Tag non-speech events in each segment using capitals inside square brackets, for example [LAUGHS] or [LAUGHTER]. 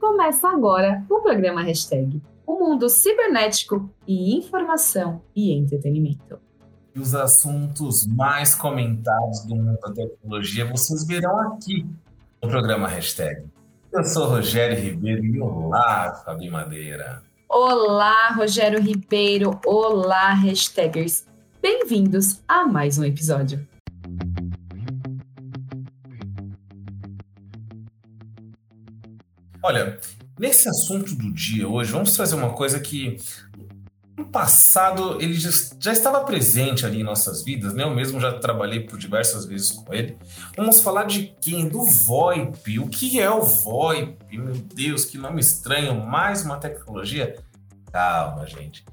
Começa agora o programa Hashtag, o mundo cibernético e informação e entretenimento. E os assuntos mais comentados do mundo da tecnologia vocês verão aqui no programa Hashtag. Eu sou Rogério Ribeiro e olá, Fabi Madeira. Olá, Rogério Ribeiro. Olá, Hashtagers. Bem-vindos a mais um episódio. Olha, nesse assunto do dia hoje, vamos trazer uma coisa que no passado ele já, já, estava presente ali em nossas vidas, né? Eu mesmo já trabalhei por diversas vezes com ele. Vamos falar de quem? Do VoIP. O que é o VoIP? Meu Deus, que nome estranho. Mais uma tecnologia? Calma, gente.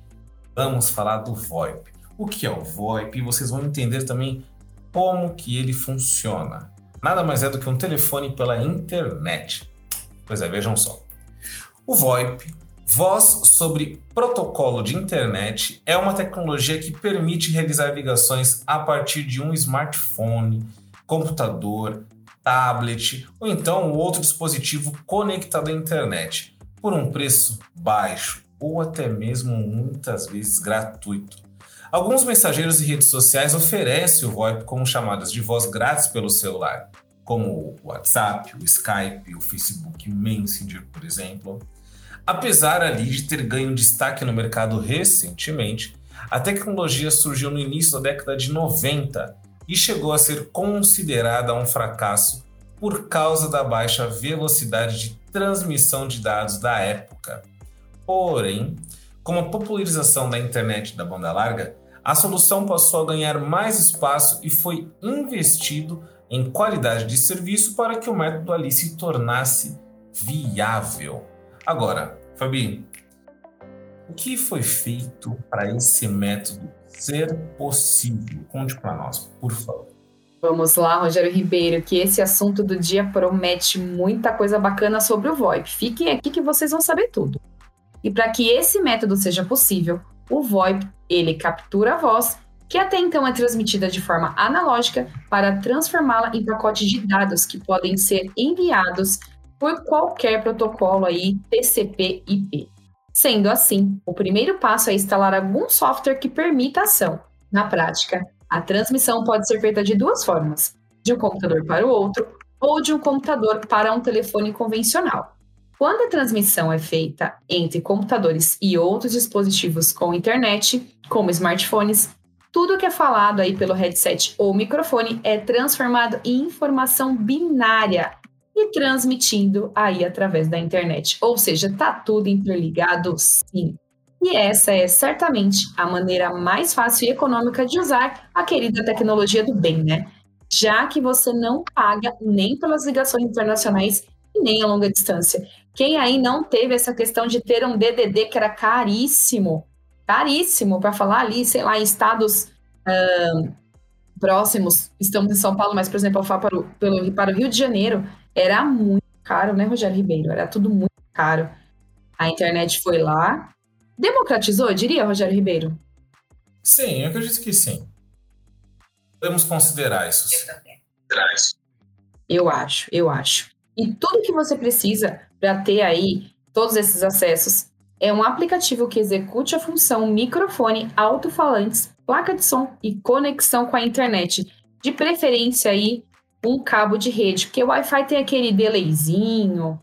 Vamos falar do VoIP. O que é o VoIP? Vocês vão entender também como que ele funciona. Nada mais é do que um telefone pela internet. Pois é, vejam só. O VoIP, Voz sobre Protocolo de Internet, é uma tecnologia que permite realizar ligações a partir de um smartphone, computador, tablet ou então outro dispositivo conectado à internet por um preço baixo ou até mesmo muitas vezes gratuito. Alguns mensageiros e redes sociais oferecem o VoIP como chamadas de voz grátis pelo celular como o WhatsApp, o Skype, o Facebook Messenger, por exemplo. Apesar ali de ter ganho destaque no mercado recentemente, a tecnologia surgiu no início da década de 90 e chegou a ser considerada um fracasso por causa da baixa velocidade de transmissão de dados da época. Porém, com a popularização da internet da banda larga, a solução passou a ganhar mais espaço e foi investido em qualidade de serviço para que o método ali se tornasse viável. Agora, Fabi, o que foi feito para esse método ser possível? Conte para nós, por favor. Vamos lá, Rogério Ribeiro, que esse assunto do dia promete muita coisa bacana sobre o VoIP. Fiquem aqui que vocês vão saber tudo. E para que esse método seja possível, o VoIP ele captura a voz que até então é transmitida de forma analógica, para transformá-la em pacotes de dados que podem ser enviados por qualquer protocolo aí TCP/IP. Sendo assim, o primeiro passo é instalar algum software que permita a ação. Na prática, a transmissão pode ser feita de duas formas: de um computador para o outro ou de um computador para um telefone convencional. Quando a transmissão é feita entre computadores e outros dispositivos com internet, como smartphones, tudo que é falado aí pelo headset ou microfone é transformado em informação binária e transmitindo aí através da internet. Ou seja, tá tudo interligado sim. E essa é certamente a maneira mais fácil e econômica de usar a querida tecnologia do bem, né? Já que você não paga nem pelas ligações internacionais e nem a longa distância. Quem aí não teve essa questão de ter um DDD que era caríssimo caríssimo para falar ali, sei lá, em estados uh, próximos, estamos em São Paulo, mas, por exemplo, para o, pelo, para o Rio de Janeiro, era muito caro, né, Rogério Ribeiro? Era tudo muito caro. A internet foi lá, democratizou, eu diria, Rogério Ribeiro? Sim, eu acredito que sim. Podemos considerar isso. Eu acho, eu acho. E tudo que você precisa para ter aí todos esses acessos é um aplicativo que execute a função microfone, alto-falantes, placa de som e conexão com a internet. De preferência aí um cabo de rede, porque o Wi-Fi tem aquele delayzinho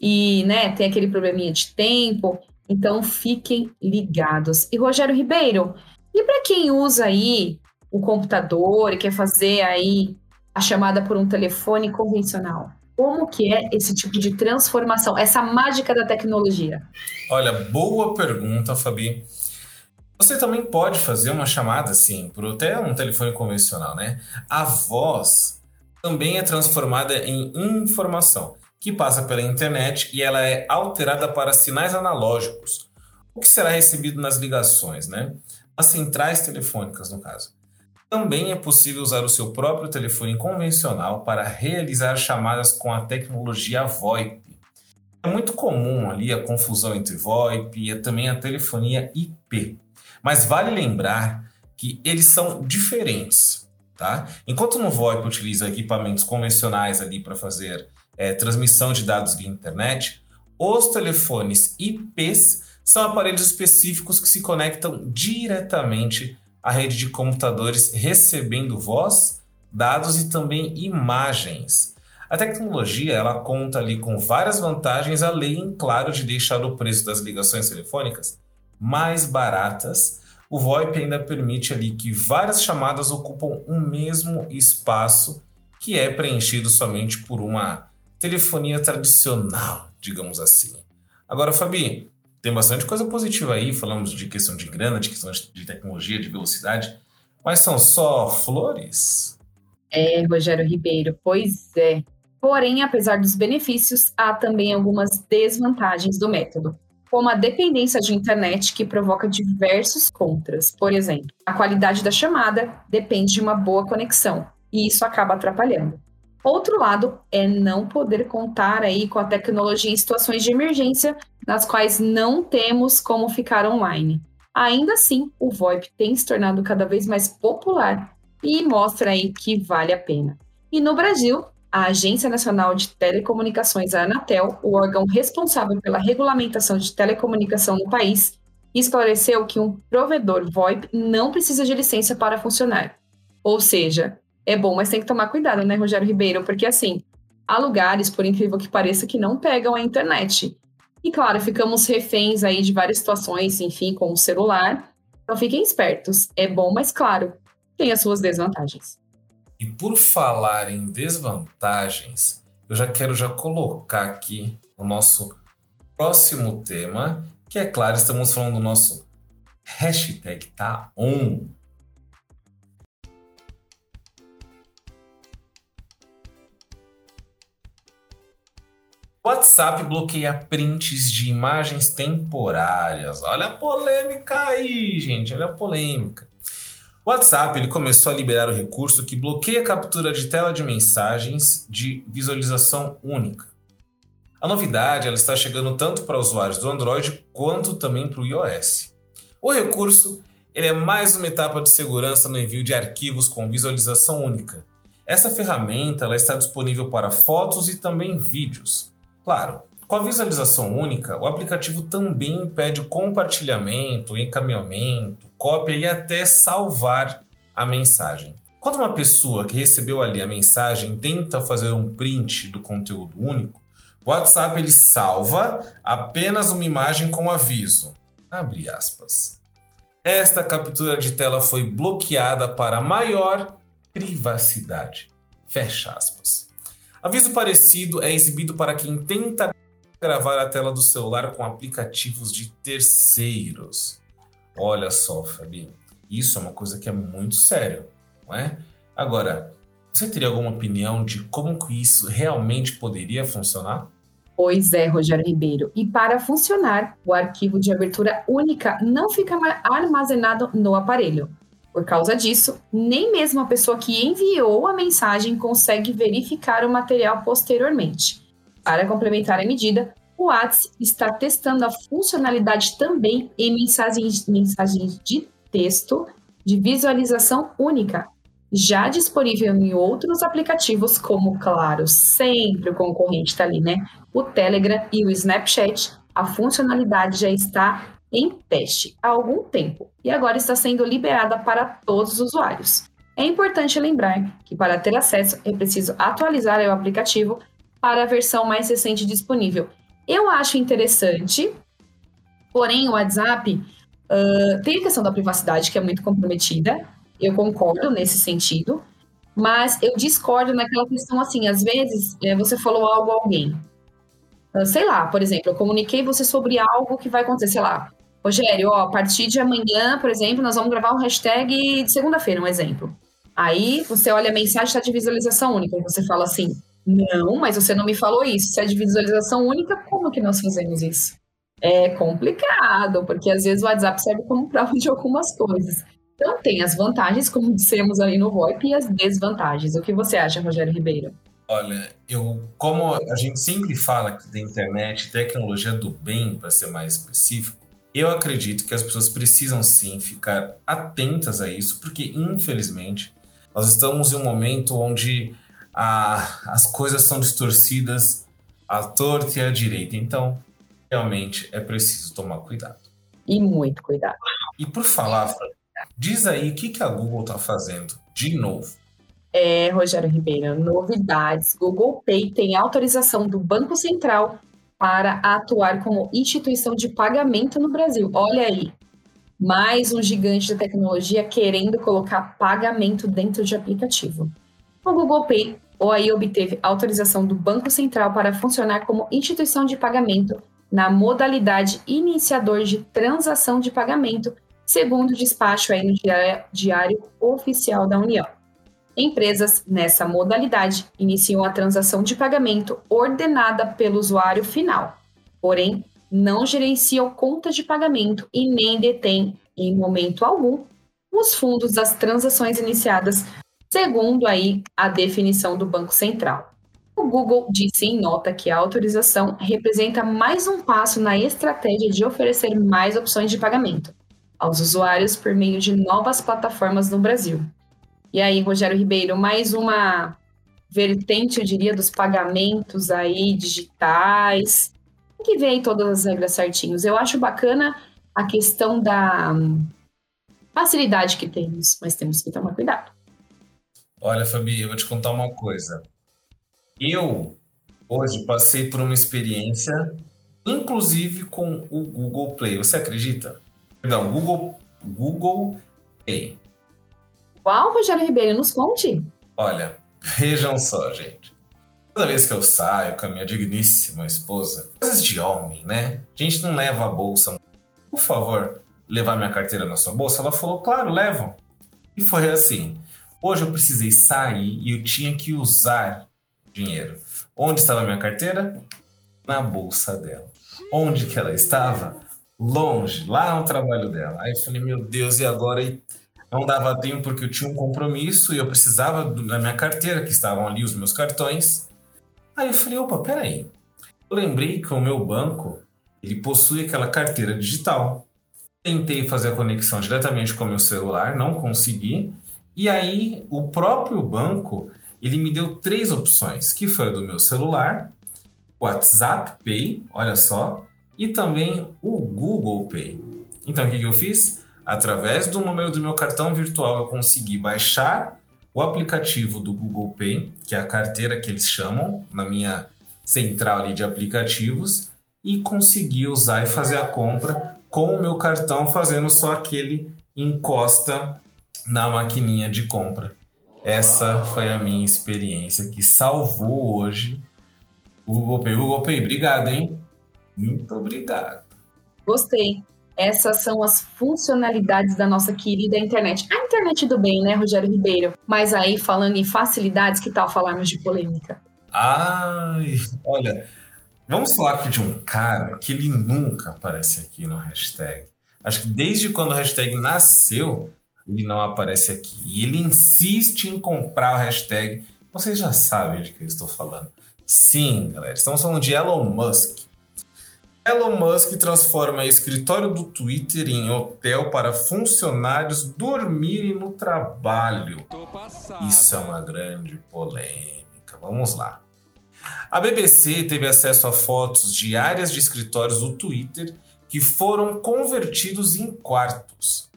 e, né, tem aquele probleminha de tempo. Então fiquem ligados. E Rogério Ribeiro, e para quem usa aí o computador e quer fazer aí a chamada por um telefone convencional? Como que é esse tipo de transformação, essa mágica da tecnologia? Olha, boa pergunta, Fabi. Você também pode fazer uma chamada assim, por até um telefone convencional, né? A voz também é transformada em informação, que passa pela internet e ela é alterada para sinais analógicos, o que será recebido nas ligações, né? As centrais telefônicas, no caso. Também é possível usar o seu próprio telefone convencional para realizar chamadas com a tecnologia VoIP. É muito comum ali a confusão entre VoIP e também a telefonia IP. Mas vale lembrar que eles são diferentes, tá? Enquanto no VoIP utiliza equipamentos convencionais ali para fazer é, transmissão de dados via internet, Os telefones IPs são aparelhos específicos que se conectam diretamente à rede de computadores, recebendo voz, dados e também imagens. A tecnologia ela conta ali com várias vantagens, além, claro, de deixar o preço das ligações telefônicas mais baratas. O VoIP ainda permite ali que várias chamadas ocupam o mesmo espaço que é preenchido somente por uma telefonia tradicional, digamos assim. Agora, Fabi, tem bastante coisa positiva aí, falamos de questão de grana, de questão de tecnologia, de velocidade, mas são só flores? É, Rogério Ribeiro, pois é. Porém, apesar dos benefícios, há também algumas desvantagens do método, como a dependência de internet que provoca diversos contras. Por exemplo, a qualidade da chamada depende de uma boa conexão, e isso acaba atrapalhando. Outro lado é não poder contar aí com a tecnologia em situações de emergência nas quais não temos como ficar online. Ainda assim, o VoIP tem se tornado cada vez mais popular e mostra aí que vale a pena. E no Brasil, a Agência Nacional de Telecomunicações, a Anatel, o órgão responsável pela regulamentação de telecomunicação no país, esclareceu que um provedor VoIP não precisa de licença para funcionar. Ou seja, é bom, mas tem que tomar cuidado, né, Rogério Ribeiro? Porque assim, há lugares, por incrível que pareça, que não pegam a internet. E claro, ficamos reféns aí de várias situações, enfim, com o celular. Então fiquem espertos. É bom, mas claro, tem as suas desvantagens. E por falar em desvantagens, eu já quero já colocar aqui o nosso próximo tema, que é claro, estamos falando do nosso hashtag tá on. WhatsApp bloqueia prints de imagens temporárias. Olha a polêmica aí, gente. Olha a polêmica. O WhatsApp ele começou a liberar o recurso que bloqueia a captura de tela de mensagens de visualização única. A novidade ela está chegando tanto para usuários do Android quanto também para o iOS. O recurso ele é mais uma etapa de segurança no envio de arquivos com visualização única. Essa ferramenta ela está disponível para fotos e também vídeos. Claro, com a visualização única, o aplicativo também impede o compartilhamento, encaminhamento, cópia e até salvar a mensagem. Quando uma pessoa que recebeu ali a mensagem tenta fazer um print do conteúdo único, o WhatsApp ele salva apenas uma imagem com aviso. Abre aspas. Esta captura de tela foi bloqueada para maior privacidade. Fecha aspas. Aviso parecido é exibido para quem tenta gravar a tela do celular com aplicativos de terceiros. Olha só, Fabi, isso é uma coisa que é muito sério, não é? Agora, você teria alguma opinião de como que isso realmente poderia funcionar? Pois é, Rogério Ribeiro. E para funcionar, o arquivo de abertura única não fica armazenado no aparelho. Por causa disso, nem mesmo a pessoa que enviou a mensagem consegue verificar o material posteriormente. Para complementar a medida, o WhatsApp está testando a funcionalidade também em mensagens, mensagens de texto de visualização única, já disponível em outros aplicativos, como, claro, sempre o concorrente está ali, né? O Telegram e o Snapchat. A funcionalidade já está em teste há algum tempo e agora está sendo liberada para todos os usuários. É importante lembrar que para ter acesso é preciso atualizar o aplicativo para a versão mais recente disponível. Eu acho interessante, porém o WhatsApp uh, tem a questão da privacidade que é muito comprometida. Eu concordo nesse sentido, mas eu discordo naquela questão assim, às vezes é, você falou algo a alguém, sei lá, por exemplo, eu comuniquei você sobre algo que vai acontecer, sei lá, Rogério, ó, a partir de amanhã, por exemplo, nós vamos gravar um hashtag de segunda-feira, um exemplo. Aí você olha a mensagem, está de visualização única, e você fala assim: não, mas você não me falou isso. Se é de visualização única, como que nós fazemos isso? É complicado, porque às vezes o WhatsApp serve como prova de algumas coisas. Então tem as vantagens, como [LAUGHS] dissemos ali no VoIP, e as desvantagens. O que você acha, Rogério Ribeiro? Olha, eu como a gente sempre fala aqui da internet, tecnologia do bem, para ser mais específico, eu acredito que as pessoas precisam sim ficar atentas a isso, porque infelizmente nós estamos em um momento onde a, as coisas são distorcidas à torta e à direita. Então, realmente é preciso tomar cuidado. E muito cuidado. E por falar, diz aí o que, que a Google está fazendo de novo. É, Rogério Ribeiro, novidades. Google Pay tem autorização do Banco Central para atuar como instituição de pagamento no Brasil. Olha aí, mais um gigante da tecnologia querendo colocar pagamento dentro de aplicativo. O Google Pay ou aí obteve autorização do Banco Central para funcionar como instituição de pagamento na modalidade iniciador de transação de pagamento, segundo o despacho aí no diário oficial da União. Empresas nessa modalidade iniciam a transação de pagamento ordenada pelo usuário final, porém não gerenciam contas de pagamento e nem detêm, em momento algum, os fundos das transações iniciadas, segundo aí a definição do Banco Central. O Google disse em nota que a autorização representa mais um passo na estratégia de oferecer mais opções de pagamento aos usuários por meio de novas plataformas no Brasil. E aí, Rogério Ribeiro, mais uma vertente, eu diria, dos pagamentos aí digitais, que vê aí todas as regras certinhos. Eu acho bacana a questão da facilidade que temos, mas temos que tomar cuidado. Olha, Fabi, eu vou te contar uma coisa. Eu, hoje, passei por uma experiência, inclusive com o Google Play. Você acredita? Perdão, Google, Google Play. Uau, Rogério Ribeiro, nos conte. Olha, vejam só, gente. Toda vez que eu saio com a minha digníssima esposa, coisas de homem, né? A gente não leva a bolsa. Por favor, levar minha carteira na sua bolsa? Ela falou, claro, levam. E foi assim. Hoje eu precisei sair e eu tinha que usar dinheiro. Onde estava a minha carteira? Na bolsa dela. Onde que ela estava? Longe, lá no trabalho dela. Aí eu falei, meu Deus, e agora? E não dava tempo porque eu tinha um compromisso e eu precisava da minha carteira, que estavam ali os meus cartões. Aí eu falei, opa, peraí. Eu lembrei que o meu banco, ele possui aquela carteira digital. Tentei fazer a conexão diretamente com o meu celular, não consegui. E aí o próprio banco, ele me deu três opções, que foi a do meu celular, WhatsApp Pay, olha só, e também o Google Pay. Então o que eu fiz? Através do do meu cartão virtual, eu consegui baixar o aplicativo do Google Pay, que é a carteira que eles chamam, na minha central de aplicativos, e consegui usar e fazer a compra com o meu cartão, fazendo só aquele encosta na maquininha de compra. Essa foi a minha experiência que salvou hoje o Google Pay. Google Pay, obrigado, hein? Muito obrigado. Gostei. Essas são as funcionalidades da nossa querida internet. A internet do bem, né, Rogério Ribeiro? Mas aí, falando em facilidades, que tal falarmos de polêmica? Ai, olha, vamos falar aqui de um cara que ele nunca aparece aqui no hashtag. Acho que desde quando o hashtag nasceu, ele não aparece aqui. E ele insiste em comprar o hashtag. Vocês já sabem de que eu estou falando. Sim, galera, estamos falando de Elon Musk. Elon Musk transforma escritório do Twitter em hotel para funcionários dormirem no trabalho. Isso é uma grande polêmica. Vamos lá. A BBC teve acesso a fotos de áreas de escritórios do Twitter que foram convertidos em quartos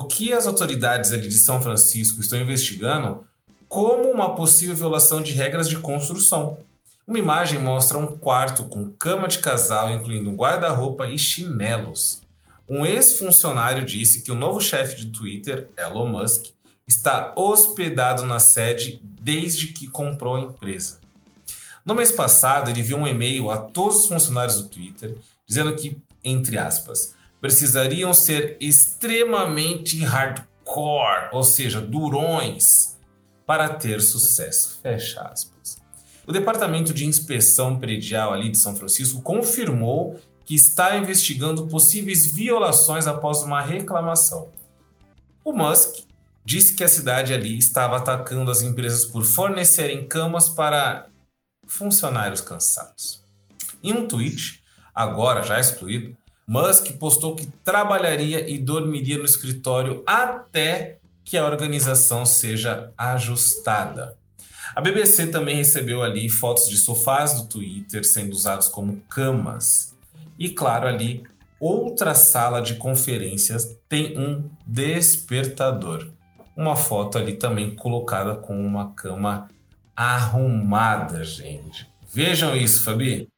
o que as autoridades ali de São Francisco estão investigando como uma possível violação de regras de construção. Uma imagem mostra um quarto com cama de casal, incluindo um guarda-roupa e chinelos. Um ex-funcionário disse que o novo chefe de Twitter, Elon Musk, está hospedado na sede desde que comprou a empresa. No mês passado, ele viu um e-mail a todos os funcionários do Twitter dizendo que, entre aspas, precisariam ser extremamente hardcore, ou seja, durões, para ter sucesso. Fecha aspas. O Departamento de Inspeção Predial ali de São Francisco confirmou que está investigando possíveis violações após uma reclamação. O Musk disse que a cidade ali estava atacando as empresas por fornecerem camas para funcionários cansados. Em um tweet, agora já excluído, Musk postou que trabalharia e dormiria no escritório até que a organização seja ajustada. A BBC também recebeu ali fotos de sofás do Twitter sendo usados como camas. E claro, ali outra sala de conferências tem um despertador. Uma foto ali também colocada com uma cama arrumada, gente. Vejam isso, Fabi.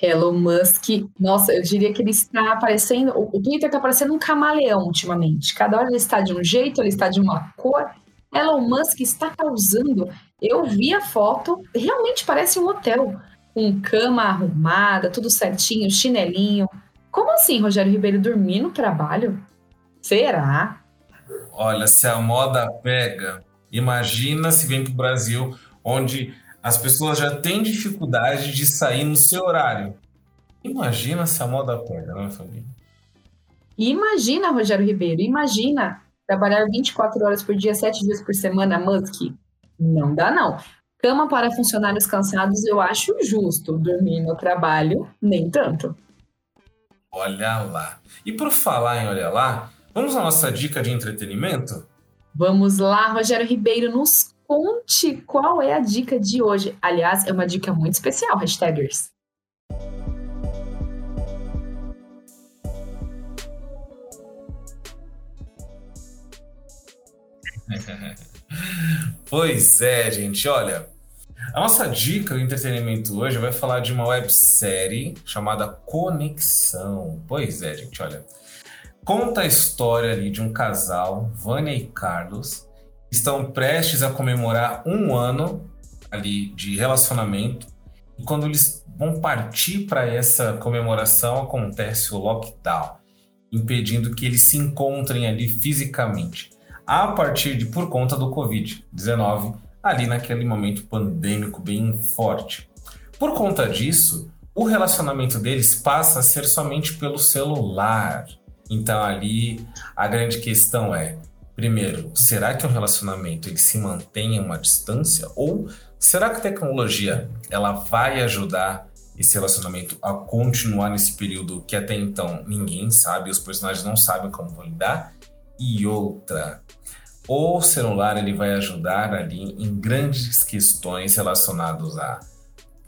Elon Musk, nossa, eu diria que ele está aparecendo, o Twitter está parecendo um camaleão ultimamente. Cada hora ele está de um jeito, ele está de uma cor. Elon Musk está causando. Eu vi a foto, realmente parece um hotel, com cama arrumada, tudo certinho, chinelinho. Como assim, Rogério Ribeiro, dormir no trabalho? Será? Olha, se a moda pega, imagina se vem para o Brasil, onde as pessoas já têm dificuldade de sair no seu horário. Imagina se a moda pega, não é, Fabi? Imagina, Rogério Ribeiro, imagina trabalhar 24 horas por dia, 7 dias por semana, Musk. Não dá, não. Cama para funcionários cansados eu acho justo. Dormir no trabalho, nem tanto. Olha lá. E por falar em olha lá, vamos à nossa dica de entretenimento? Vamos lá, Rogério Ribeiro, nos conte qual é a dica de hoje. Aliás, é uma dica muito especial, hashtagers. [LAUGHS] pois é, gente, olha. A nossa dica do entretenimento hoje vai falar de uma websérie chamada Conexão. Pois é, gente, olha. Conta a história ali de um casal, Vânia e Carlos, estão prestes a comemorar um ano ali de relacionamento e quando eles vão partir para essa comemoração acontece o lockdown, impedindo que eles se encontrem ali fisicamente. A partir de por conta do COVID-19, ali naquele momento pandêmico bem forte. Por conta disso, o relacionamento deles passa a ser somente pelo celular. Então ali a grande questão é Primeiro, será que o relacionamento ele se mantém em uma distância ou será que a tecnologia ela vai ajudar esse relacionamento a continuar nesse período que até então ninguém sabe, os personagens não sabem como vão lidar? E outra, o celular ele vai ajudar ali em grandes questões relacionadas à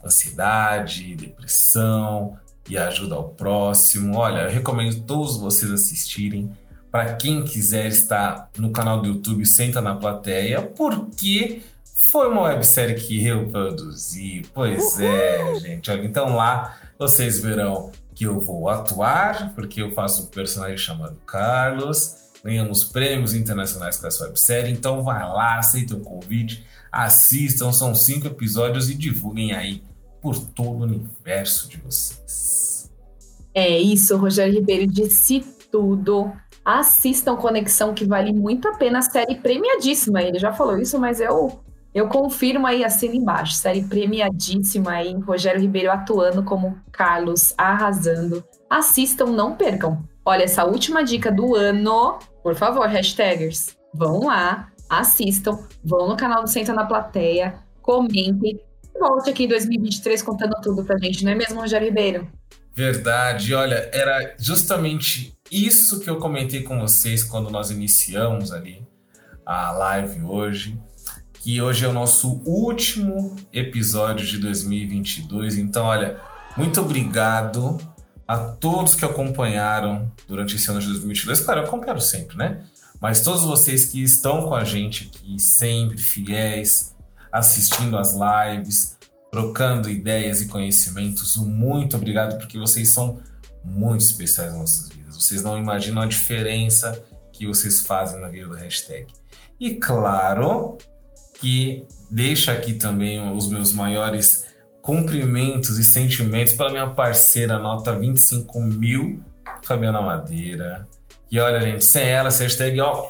ansiedade, depressão e ajuda ao próximo. Olha, eu recomendo todos vocês assistirem para quem quiser estar no canal do YouTube Senta na Plateia, porque foi uma websérie que eu produzi. Pois é, Uhul. é, gente. Olha, então lá vocês verão que eu vou atuar, porque eu faço um personagem chamado Carlos. Ganhamos prêmios internacionais com essa websérie. Então vai lá, aceitem o convite, assistam. São cinco episódios e divulguem aí por todo o universo de vocês. É isso, Rogério Ribeiro disse tudo. Assistam Conexão, que vale muito a pena. Série premiadíssima. Ele já falou isso, mas eu, eu confirmo aí, assina embaixo. Série premiadíssima aí. Rogério Ribeiro atuando como Carlos, arrasando. Assistam, não percam. Olha, essa última dica do ano, por favor, hashtagers, vão lá, assistam, vão no canal do Senta na Plateia, comentem. Volte aqui em 2023 contando tudo pra gente, não é mesmo, Rogério Ribeiro? Verdade, olha, era justamente isso que eu comentei com vocês quando nós iniciamos ali a live hoje, que hoje é o nosso último episódio de 2022. Então, olha, muito obrigado a todos que acompanharam durante esse ano de 2022. Claro, eu acompanho sempre, né? Mas todos vocês que estão com a gente aqui, sempre fiéis, assistindo as lives, trocando ideias e conhecimentos. Muito obrigado, porque vocês são muito especiais nas nossas vidas. Vocês não imaginam a diferença que vocês fazem na vida do hashtag. E claro que deixa aqui também os meus maiores cumprimentos e sentimentos para minha parceira nota 25 mil, Fabiana Madeira. E olha, gente, sem ela, essa hashtag ó,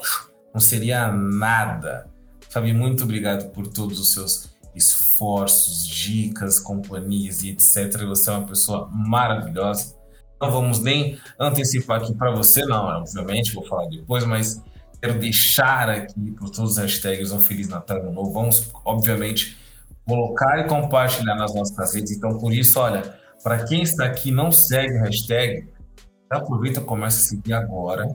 não seria nada. Fabi, muito obrigado por todos os seus esforços, dicas, companhias e etc. Você é uma pessoa maravilhosa. Não vamos nem antecipar aqui para você, não, obviamente, vou falar depois, mas quero deixar aqui para todos os hashtags um Feliz Natal Novo. Vamos, obviamente, colocar e compartilhar nas nossas redes. Então, por isso, olha, para quem está aqui e não segue o hashtag, aproveita e começa a seguir agora,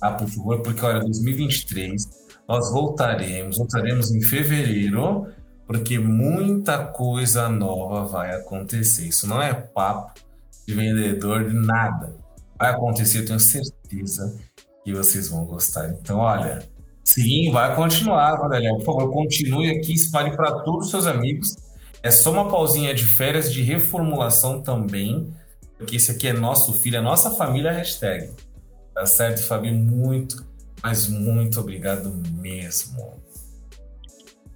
tá, por favor, porque, olha, 2023 nós voltaremos, voltaremos em fevereiro porque muita coisa nova vai acontecer. Isso não é papo de vendedor de nada. Vai acontecer, eu tenho certeza que vocês vão gostar. Então, olha, sim, vai continuar, Vanderlei. Por favor, continue aqui, espalhe para todos os seus amigos. É só uma pausinha de férias de reformulação também, porque esse aqui é nosso filho, é nossa família hashtag. Tá certo, Fabio? Muito, mas muito obrigado mesmo.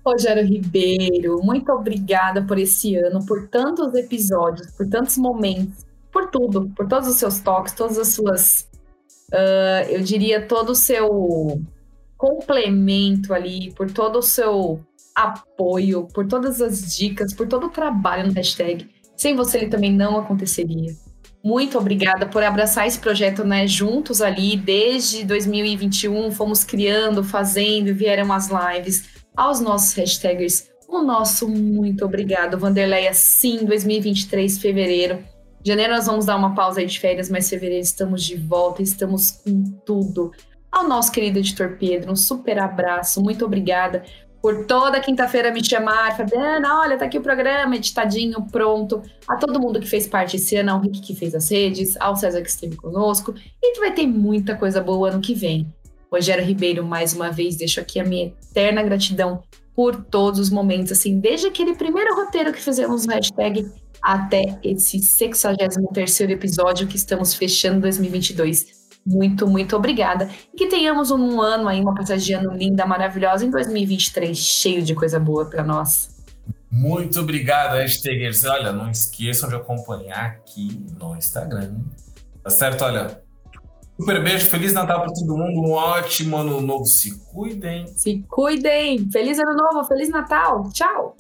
Rogério Ribeiro, muito obrigada por esse ano, por tantos episódios, por tantos momentos, por tudo, por todos os seus toques, todas as suas, uh, eu diria, todo o seu complemento ali, por todo o seu apoio, por todas as dicas, por todo o trabalho no hashtag. Sem você ele também não aconteceria. Muito obrigada por abraçar esse projeto, né, juntos ali, desde 2021, fomos criando, fazendo, vieram as lives aos nossos hashtagers, o nosso muito obrigado, Vanderleia. Sim, 2023, fevereiro. Janeiro nós vamos dar uma pausa aí de férias, mas fevereiro estamos de volta, estamos com tudo. Ao nosso querido editor Pedro, um super abraço, muito obrigada por toda quinta-feira me chamar, Fabiana, olha, tá aqui o programa editadinho, pronto. A todo mundo que fez parte esse ano, ao Rick que fez as redes, ao César que esteve conosco, e que vai ter muita coisa boa ano que vem. Rogério Ribeiro, mais uma vez, deixo aqui a minha eterna gratidão por todos os momentos, assim, desde aquele primeiro roteiro que fizemos no hashtag até esse 63 episódio que estamos fechando 2022. Muito, muito obrigada. E que tenhamos um ano aí, uma passagem de ano linda, maravilhosa em 2023, cheio de coisa boa para nós. Muito obrigado, hashtagers. Olha, não esqueçam de acompanhar aqui no Instagram. Tá certo? Olha, Super beijo, Feliz Natal para todo mundo, um ótimo ano novo. Se cuidem. Se cuidem. Feliz ano novo, Feliz Natal. Tchau.